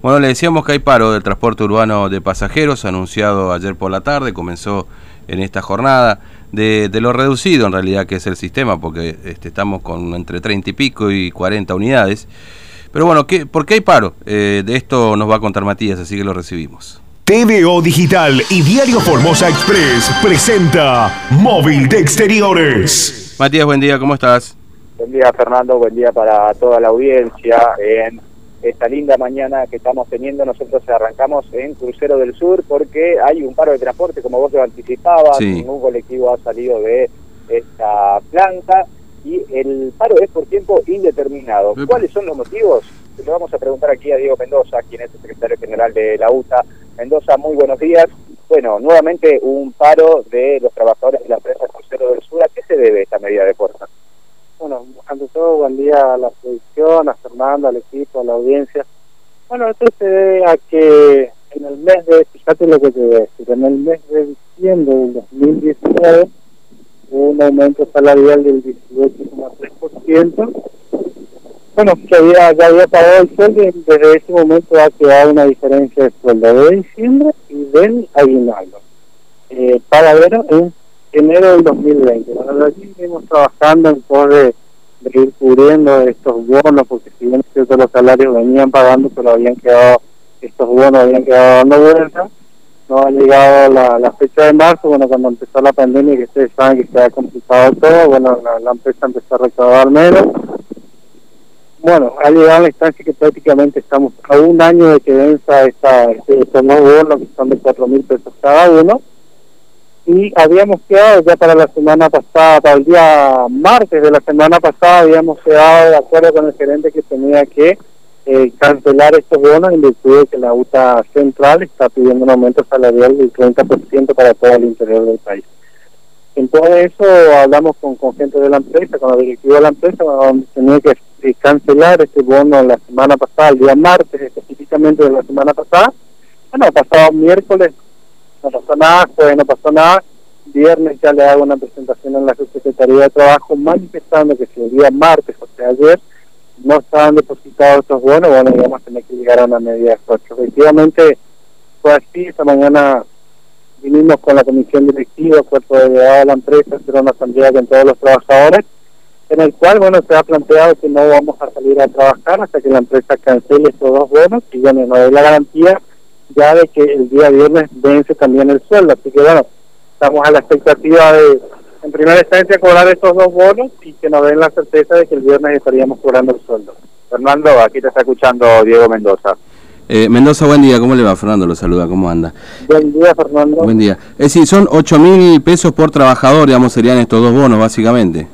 Bueno, le decíamos que hay paro del transporte urbano de pasajeros, anunciado ayer por la tarde, comenzó en esta jornada, de, lo reducido en realidad que es el sistema, porque este, estamos con entre 30 y pico y 40 unidades. Pero bueno, ¿qué, ¿por qué hay paro? Eh, de esto nos va a contar Matías, así que lo recibimos. TVO Digital y Diario Formosa Express presenta Móvil de Exteriores. Matías, buen día, ¿cómo estás? Buen día, Fernando, buen día para toda la audiencia. En esta linda mañana que estamos teniendo. Nosotros arrancamos en Crucero del Sur porque hay un paro de transporte, como vos lo anticipabas, ningún colectivo ha salido de esta planta y el paro es por tiempo indeterminado. ¿Cuáles son los motivos? Le vamos a preguntar aquí a Diego Mendoza, quien es el secretario general de la UTA. Mendoza, muy buenos días. Bueno, nuevamente un paro de los trabajadores de la empresa Crucero del Sur. ¿A qué se debe esta medida de fuerza? Bueno, ante todo, buen día a la producción, a Fernando, al equipo, a la audiencia. Bueno, esto se debe a que en el mes de, fíjate lo que te voy a decir, en el mes de diciembre del 2019 hubo un aumento salarial del 18,3%. Bueno, que había, ya había pagado el sueldo y desde ese momento ha quedado una diferencia de sueldo de diciembre y del aguinaldo. Eh, ver en enero del 2020. Bueno, allí seguimos trabajando en poder de, ir cubriendo estos bonos, porque si bien es cierto los salarios venían pagando, pero habían quedado, estos bonos habían quedado dando vuelta. No ha llegado la, la, fecha de marzo, bueno, cuando empezó la pandemia, que ustedes saben que se ha complicado todo, bueno, la, empresa empezó a recaudar menos. Bueno, ha llegado la instancia que prácticamente estamos a un año de que venza esta, este, estos nuevos bonos, que son de cuatro mil pesos cada uno y habíamos quedado ya para la semana pasada, para el día martes de la semana pasada, habíamos quedado de acuerdo con el gerente que tenía que eh, cancelar estos bonos en virtud de que la UTA central está pidiendo un aumento salarial del 30% para todo el interior del país. En todo eso hablamos con, con gente de la empresa, con la directiva de la empresa, donde tenía que eh, cancelar este bono la semana pasada, el día martes específicamente de la semana pasada. Bueno, pasado miércoles no pasó nada, jueves no pasó nada, viernes ya le hago una presentación en la Secretaría de Trabajo manifestando que si el día martes, o sea ayer, no estaban depositados estos bonos, bueno, a tener que llegar a una medida de esfuerzo. Efectivamente fue así, esta mañana vinimos con la comisión directiva, cuerpo delegado de la empresa, hacer una asamblea con todos los trabajadores, en el cual, bueno, se ha planteado que no vamos a salir a trabajar hasta que la empresa cancele estos dos bonos y, bueno, nos dé la garantía ya de que el día viernes vence también el sueldo. Así que bueno, estamos a la expectativa de, en primera instancia, cobrar estos dos bonos y que nos den la certeza de que el viernes estaríamos cobrando el sueldo. Fernando, aquí te está escuchando Diego Mendoza. Eh, Mendoza, buen día, ¿cómo le va? Fernando lo saluda, ¿cómo anda? Buen día, Fernando. Buen día. Es decir, son 8 mil pesos por trabajador, digamos, serían estos dos bonos, básicamente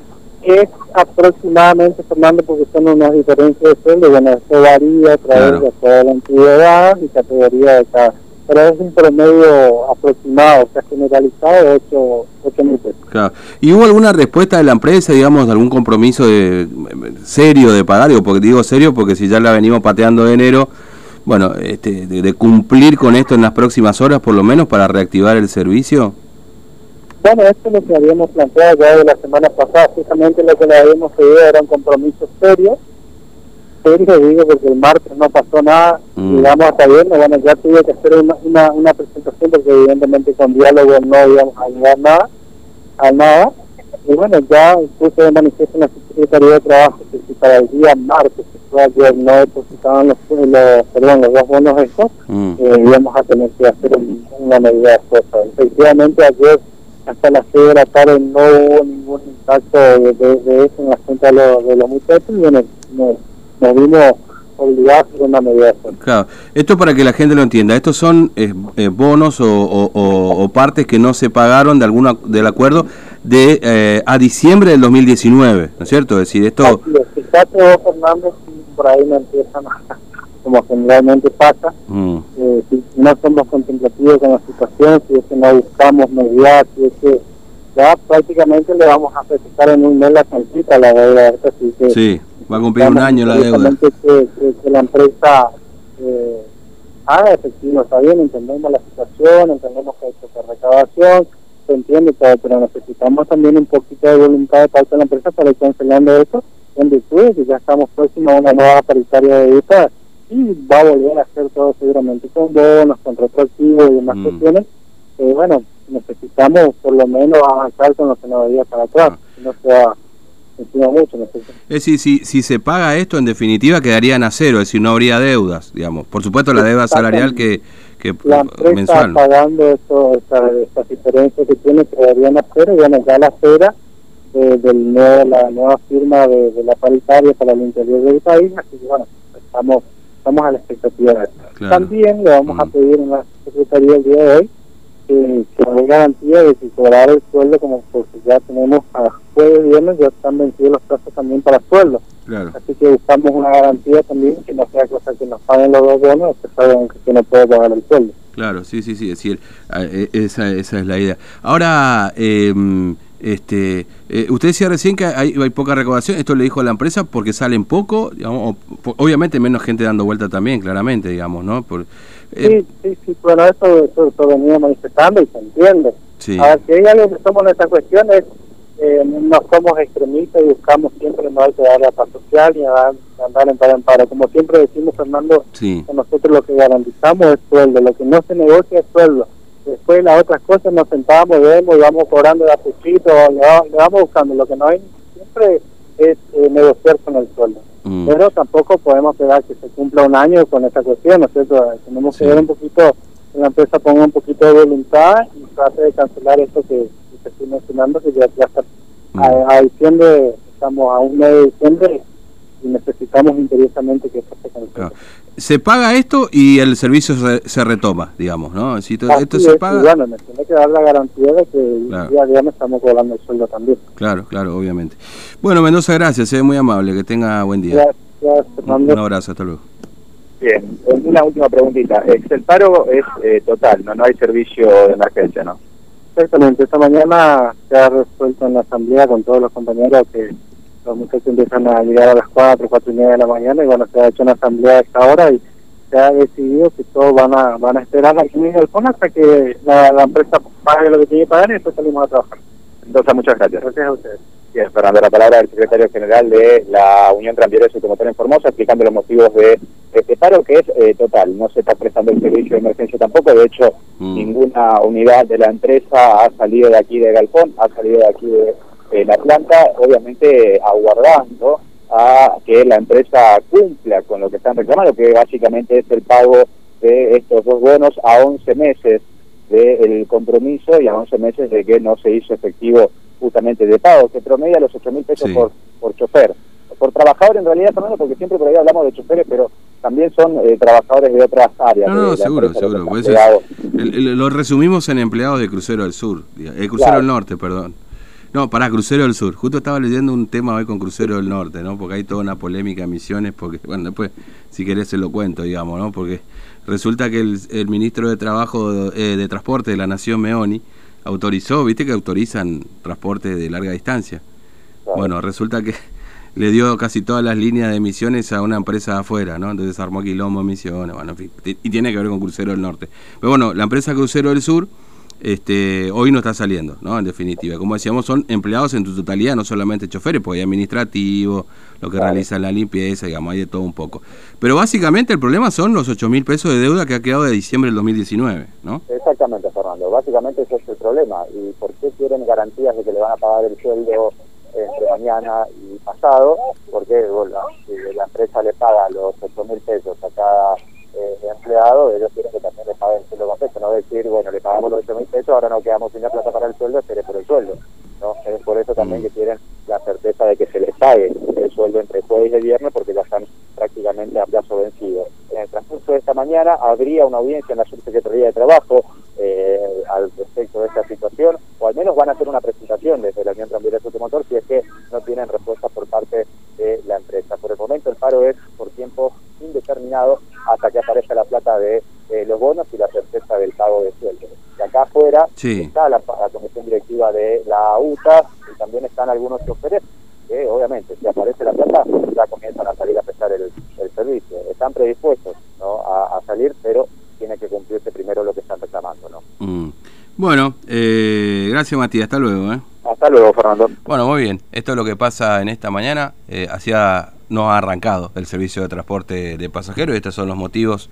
es aproximadamente, Fernando, porque son unas diferencias de sueldo, bueno, eso varía a través de toda la antigüedad y categoría de cada. Pero es un promedio aproximado, o sea, generalizado de 8 mil pesos. Claro. ¿Y hubo alguna respuesta de la empresa, digamos, algún compromiso de, serio de pagar? Digo, porque digo serio porque si ya la venimos pateando de enero, bueno, este, de cumplir con esto en las próximas horas, por lo menos, para reactivar el servicio. Bueno, esto es lo que habíamos planteado ya de la semana pasada, justamente lo que le habíamos pedido era un compromiso serio, serio digo porque el martes no pasó nada, mm. llegamos hasta viernes, bueno, ya tuve que hacer una, una, presentación porque evidentemente con diálogo no íbamos a llegar nada, a nada, y bueno, ya puse de manifiesto en la Secretaría de Trabajo que si para el día martes, que fue ayer, no depositaban los, los, perdón, los dos bonos estos, mm. eh, íbamos a tener que hacer una medida de fuerza. Efectivamente, ayer hasta las 6 de la tarde no hubo ningún impacto de, eso en la cuenta de, los, de los muchachos. Y bueno, nos, vimos obligados a una medida Claro, esto para que la gente lo entienda, estos son eh, eh, bonos o, o, partes que no se pagaron de alguna del acuerdo de eh, a diciembre del 2019, ¿no es cierto? Es decir, esto... Fíjate Fernando, por ahí no empiezan a como generalmente pasa. Mm. Eh, si no somos contemplativos con la situación, si es que no buscamos mediar, si es que ya prácticamente le vamos a presentar en un mes la chancita la deuda. Así que, sí, va a cumplir un año la deuda. Que, que, la empresa eh, haga efectivo, está bien, entendemos la situación, entendemos que hay que recaudación, se entiende todo, pero necesitamos también un poquito de voluntad de parte de la empresa para ir cancelando eso en virtud de que ya estamos próximos a una nueva paritaria de deuda y va a volver a hacer todo seguramente con bonos, con retroactivos y demás Mm. cuestiones. Eh, bueno, necesitamos por lo menos avanzar con lo que nos veía para atrás, Ah. no se va encima mucho. necesitamos. Es decir, si, si se paga esto, en definitiva quedarían a cero, es decir, no habría deudas, digamos. Por supuesto, la deuda salarial que, que La empresa mensual. pagando eso, esa, estas diferencias que tiene quedarían a cero y bueno, ya la espera de, del nuevo, la nueva firma de, de la paritaria para el interior del país, así que bueno, estamos, estamos a la expectativa de eso. Claro. También le vamos a pedir en la Secretaría el día de hoy que, que hay garantía de que cobrar el sueldo, como porque ya tenemos a jueves viernes, ya están vencidos los plazos también para sueldo. Claro. Así que buscamos una garantía también que no sea cosa que nos paguen los dos bonos, que saben que no puede pagar el sueldo. Claro, sí, sí, sí, es decir, a- e- esa, esa es la idea. Ahora, eh, este, eh, usted decía recién que hay, hay poca recaudación, esto le dijo a la empresa porque salen poco, digamos, o- obviamente menos gente dando vuelta también, claramente, digamos, ¿no? Por, eh, Sí, sí, sí, bueno, eso, eso, eso venía manifestando y se entiende. sí, A ver, si hay algo que somos en esta cuestión es, eh, no somos extremistas y buscamos siempre no hay que dar la paz social ni dar- andar en par en paro. Como siempre decimos, Fernando, sí, que nosotros lo que garantizamos es sueldo, lo que no se negocia es sueldo. Después las otras cosas nos sentamos, vemos y vamos cobrando de a poquito, le, le vamos buscando. Lo que no hay siempre es eh, negociar con el sueldo. mm, Pero tampoco podemos esperar que se cumpla un año con esta cuestión, ¿no es cierto? Tenemos Sí. que ver un poquito, la empresa ponga un poquito de voluntad y trate de cancelar esto que, que estoy mencionando, que ya, ya está mm. a, a diciembre, estamos a un mes de diciembre y necesitamos imperiosamente que esto se. Claro. Se paga esto y el servicio se, se retoma, digamos, ¿no? To- Así esto es, se y paga, bueno, me tiene que dar la garantía de que Claro. día a día me estamos cobrando el sueldo también. claro, claro, obviamente. Bueno, Mendoza, gracias, es muy amable, que tenga buen día. Gracias, Un, Fernando. un abrazo, hasta luego. Bien, una última preguntita. El paro es eh, total, no no hay servicio de emergencia, ¿no? Exactamente, esta mañana se ha resuelto en la asamblea con todos los compañeros que los muchachos empiezan a llegar a las 4, 4 y media de la mañana y bueno, se ha hecho una asamblea a esta hora y se ha decidido que todos van a van a esperar aquí en el fondo hasta que la, la empresa pague lo que tiene que pagar y después salimos a trabajar. Entonces, muchas gracias. Gracias a ustedes. Bien, Fernando, la palabra del secretario general de la Unión Tranviarios y Automotor en Formosa, explicando los motivos de este paro, que es eh, total. No se está prestando el servicio de emergencia tampoco. De hecho, Mm. ninguna unidad de la empresa ha salido de aquí de Galpón, ha salido de aquí de, eh, la planta, obviamente aguardando a que la empresa cumpla con lo que están reclamando, que básicamente es el pago de estos dos bonos a 11 meses del compromiso y a 11 meses de que no se hizo efectivo justamente de pago, que promedia los 8 mil pesos Sí. por, por chofer. Por trabajador en realidad, Fernando, porque siempre por ahí hablamos de choferes, pero también son eh, trabajadores de otras áreas. No, no, de seguro, empresa, seguro. Eso es- el- el- lo resumimos en empleados de Crucero del Sur, diga- eh, Crucero Claro. del Norte, perdón. No, para Crucero del Sur. Justo estaba leyendo un tema hoy con Crucero del Norte, ¿no? Porque hay toda una polémica en Misiones, porque, bueno, después, si querés, se lo cuento, digamos, ¿no? Porque resulta que el, el ministro de Trabajo, eh, de Transporte de la Nación, Meoni, autorizó, viste que autorizan transporte de larga distancia. Claro. Bueno, resulta que le dio casi todas las líneas de emisiones a una empresa afuera, ¿no? Entonces armó quilombo emisiones, bueno, en fin, y tiene que ver con Crucero del Norte. Pero bueno, la empresa Crucero del Sur este, hoy no está saliendo, ¿no? En definitiva, como decíamos, son empleados en su totalidad, no solamente choferes, porque hay administrativos, lo que Claro. realizan la limpieza, digamos, hay de todo un poco. Pero básicamente el problema son los 8 mil pesos de deuda que ha quedado de diciembre del 2019, ¿no? Exactamente, Fernando. Básicamente ese es el problema. ¿Y por qué quieren garantías de que le van a pagar el sueldo entre mañana y pasado? Porque bueno, si la empresa le paga los 8 mil pesos a cada eh, empleado, ellos quieren que también paguen el sueldo completo. No decir, bueno, le pagamos los 8 mil pesos, ahora no quedamos sin la plata para el sueldo, espere por el sueldo. ¿no? Es por eso también Mm. que quieren la certeza de que se les pague el sueldo entre jueves y viernes porque ya están prácticamente a plazo vencido. En el transcurso de esta mañana habría una audiencia en la Subsecretaría de Trabajo eh, al respecto de esta situación, o al menos van a hacer una presentación desde la Unión Tranviaria Automotor si es que no tienen respuesta por parte de la empresa. Por el momento el paro es por tiempo indeterminado hasta que aparezca la plata de eh, los bonos y la certeza del pago de sueldo. De acá afuera Sí. está la, la comisión directiva de la UTA y también están algunos choferes que obviamente si aparece la plata ya comienzan a salir a prestar el, el servicio. Están predispuestos ¿no? a, a salir, pero tiene que cumplirse primero lo que están reclamando. ¿no? Mm. Bueno, eh, gracias Matías, hasta luego, ¿eh? Hasta luego, Fernando. Bueno, muy bien. Esto es lo que pasa en esta mañana. Eh, hacia no ha arrancado el servicio de transporte de pasajeros y estos son los motivos